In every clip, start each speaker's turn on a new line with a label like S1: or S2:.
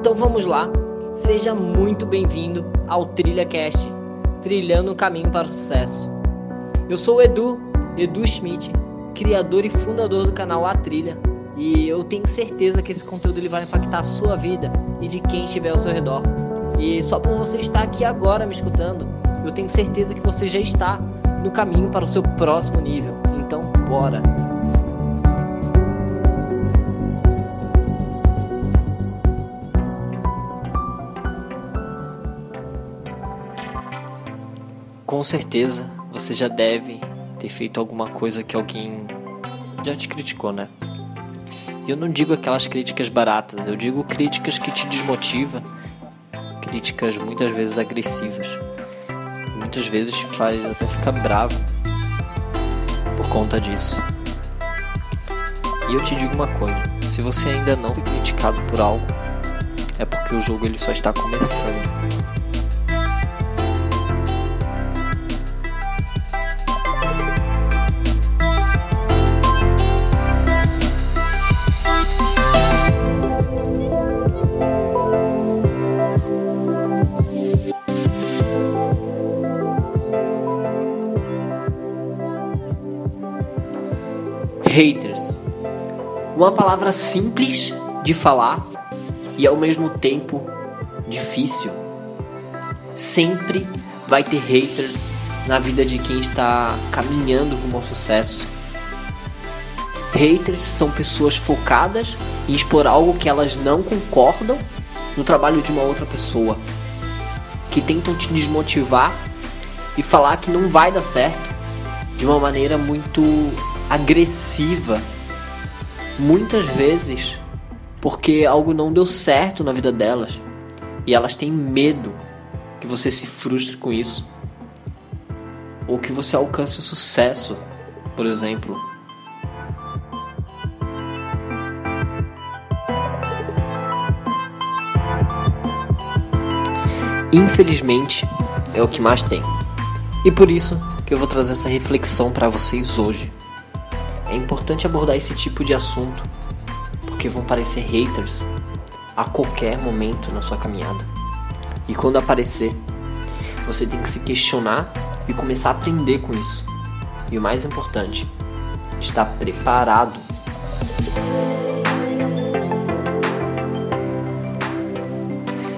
S1: Então vamos lá, seja muito bem-vindo ao Trilha Cast, trilhando o caminho para o sucesso. Eu sou o Edu, Edu Schmidt, criador e fundador do canal A Trilha, e eu tenho certeza que esse conteúdo ele vai impactar a sua vida e de quem estiver ao seu redor. E só por você estar aqui agora me escutando, eu tenho certeza que você já está no caminho para o seu próximo nível. Então, bora! Com certeza você já deve ter feito alguma coisa que alguém já te criticou, né? E eu não digo aquelas críticas baratas, eu digo críticas que te desmotivam, críticas muitas vezes agressivas. Muitas vezes te faz até ficar bravo por conta disso. E eu te digo uma coisa, se você ainda não foi criticado por algo, é porque o jogo ele só está começando. Haters. Uma palavra simples de falar e ao mesmo tempo difícil. Sempre vai ter haters na vida de quem está caminhando rumo ao sucesso. Haters são pessoas focadas em expor algo que elas não concordam no trabalho de uma outra pessoa, que tentam te desmotivar e falar que não vai dar certo de uma maneira muito agressiva, muitas vezes porque algo não deu certo na vida delas e elas têm medo que você se frustre com isso ou que você alcance o sucesso, por exemplo. Infelizmente, é o que mais tem. E por isso que eu vou trazer essa reflexão para vocês hoje. É importante abordar esse tipo de assunto, porque vão aparecer haters a qualquer momento na sua caminhada. E quando aparecer, você tem que se questionar e começar a aprender com isso. E o mais importante, estar preparado.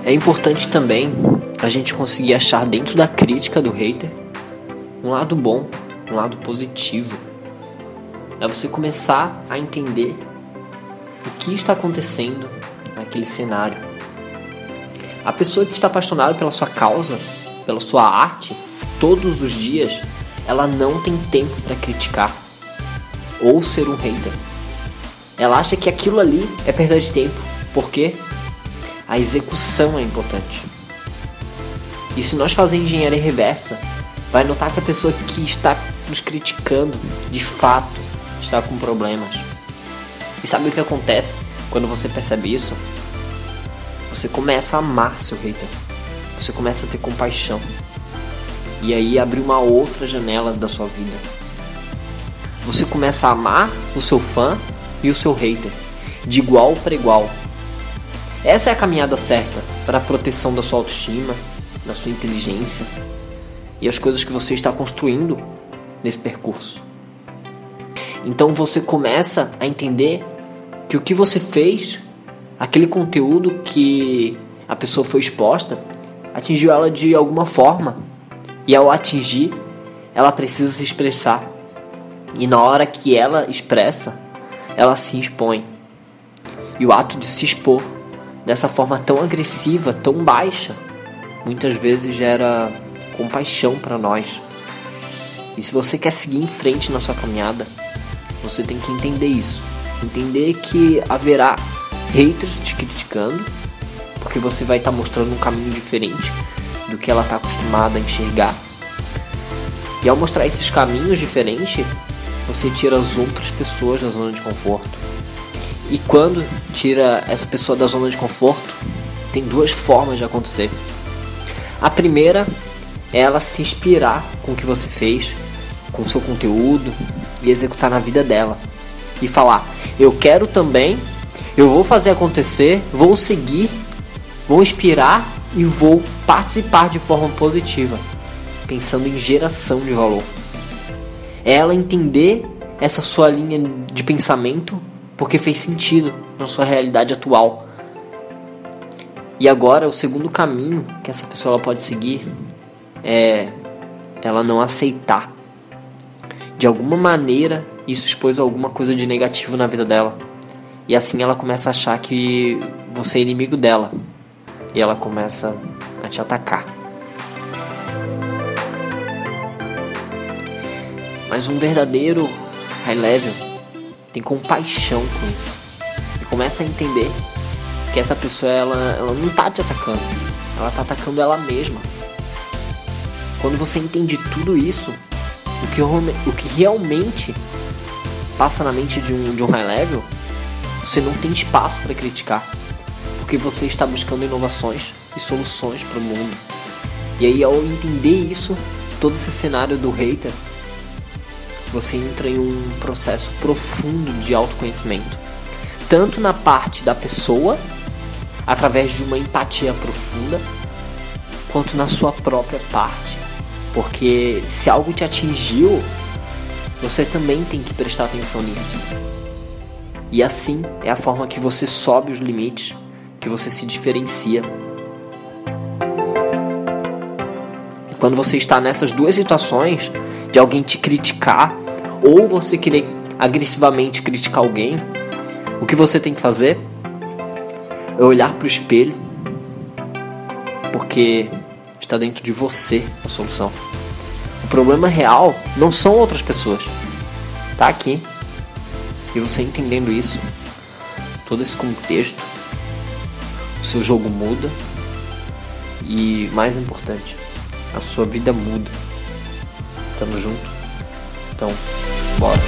S1: É importante também a gente conseguir achar dentro da crítica do hater um lado bom, um lado positivo é você começar a entender o que está acontecendo naquele cenário. A pessoa que está apaixonada pela sua causa, pela sua arte, todos os dias, ela não tem tempo para criticar ou ser um hater. Ela acha que aquilo ali é perda de tempo, porque a execução é importante. E se nós fazermos engenharia reversa, vai notar que a pessoa que está nos criticando, de fato, está com problemas. E sabe o que acontece quando você percebe isso? Você começa a amar seu hater. Você começa a ter compaixão. E aí abre uma outra janela da sua vida. Você começa a amar o seu fã e o seu hater de igual para igual. Essa é a caminhada certa para a proteção da sua autoestima, da sua inteligência e as coisas que você está construindo nesse percurso. Então você começa a entender que o que você fez, aquele conteúdo que a pessoa foi exposta, atingiu ela de alguma forma. E ao atingir, ela precisa se expressar. E na hora que ela expressa, ela se expõe. E o ato de se expor dessa forma tão agressiva, tão baixa, muitas vezes gera compaixão para nós. E se você quer seguir em frente na sua caminhada, você tem que entender isso. Entender que haverá haters te criticando, porque você vai estar tá mostrando um caminho diferente do que ela está acostumada a enxergar. E ao mostrar esses caminhos diferentes, você tira as outras pessoas da zona de conforto. E quando tira essa pessoa da zona de conforto, tem duas formas de acontecer. A primeira é ela se inspirar com o que você fez, com o seu conteúdo, e executar na vida dela. E falar: eu quero também, eu vou fazer acontecer, vou seguir vou inspirar e vou participar de forma positiva, pensando em geração de valor. É ela entender essa sua linha de pensamento porque fez sentido na sua realidade atual. E agora o segundo caminho que essa pessoa pode seguir é ela não aceitar. De alguma maneira isso expôs alguma coisa de negativo na vida dela. E assim ela começa a achar que você é inimigo dela. E ela começa a te atacar. Mas um verdadeiro high level tem compaixão com isso. E começa a entender que essa pessoa ela, ela não tá te atacando. Ela tá atacando ela mesma. Quando você entende tudo isso, o que, o que realmente passa na mente de um, de um high level, você não tem espaço para criticar. Porque você está buscando inovações e soluções para o mundo. E aí, ao entender isso, todo esse cenário do hater, você entra em um processo profundo de autoconhecimento. Tanto na parte da pessoa, através de uma empatia profunda, quanto na sua própria parte. Porque se algo te atingiu, você também tem que prestar atenção nisso. E assim é a forma que você sobe os limites, que você se diferencia. E quando você está nessas duas situações, de alguém te criticar ou você querer agressivamente criticar alguém, o que você tem que fazer é olhar para o espelho, porque está dentro de você a solução. O problema real não são outras pessoas. Tá aqui. E você entendendo isso, todo esse contexto, o seu jogo muda e mais importante, a sua vida muda. Tamo junto. Então, bora.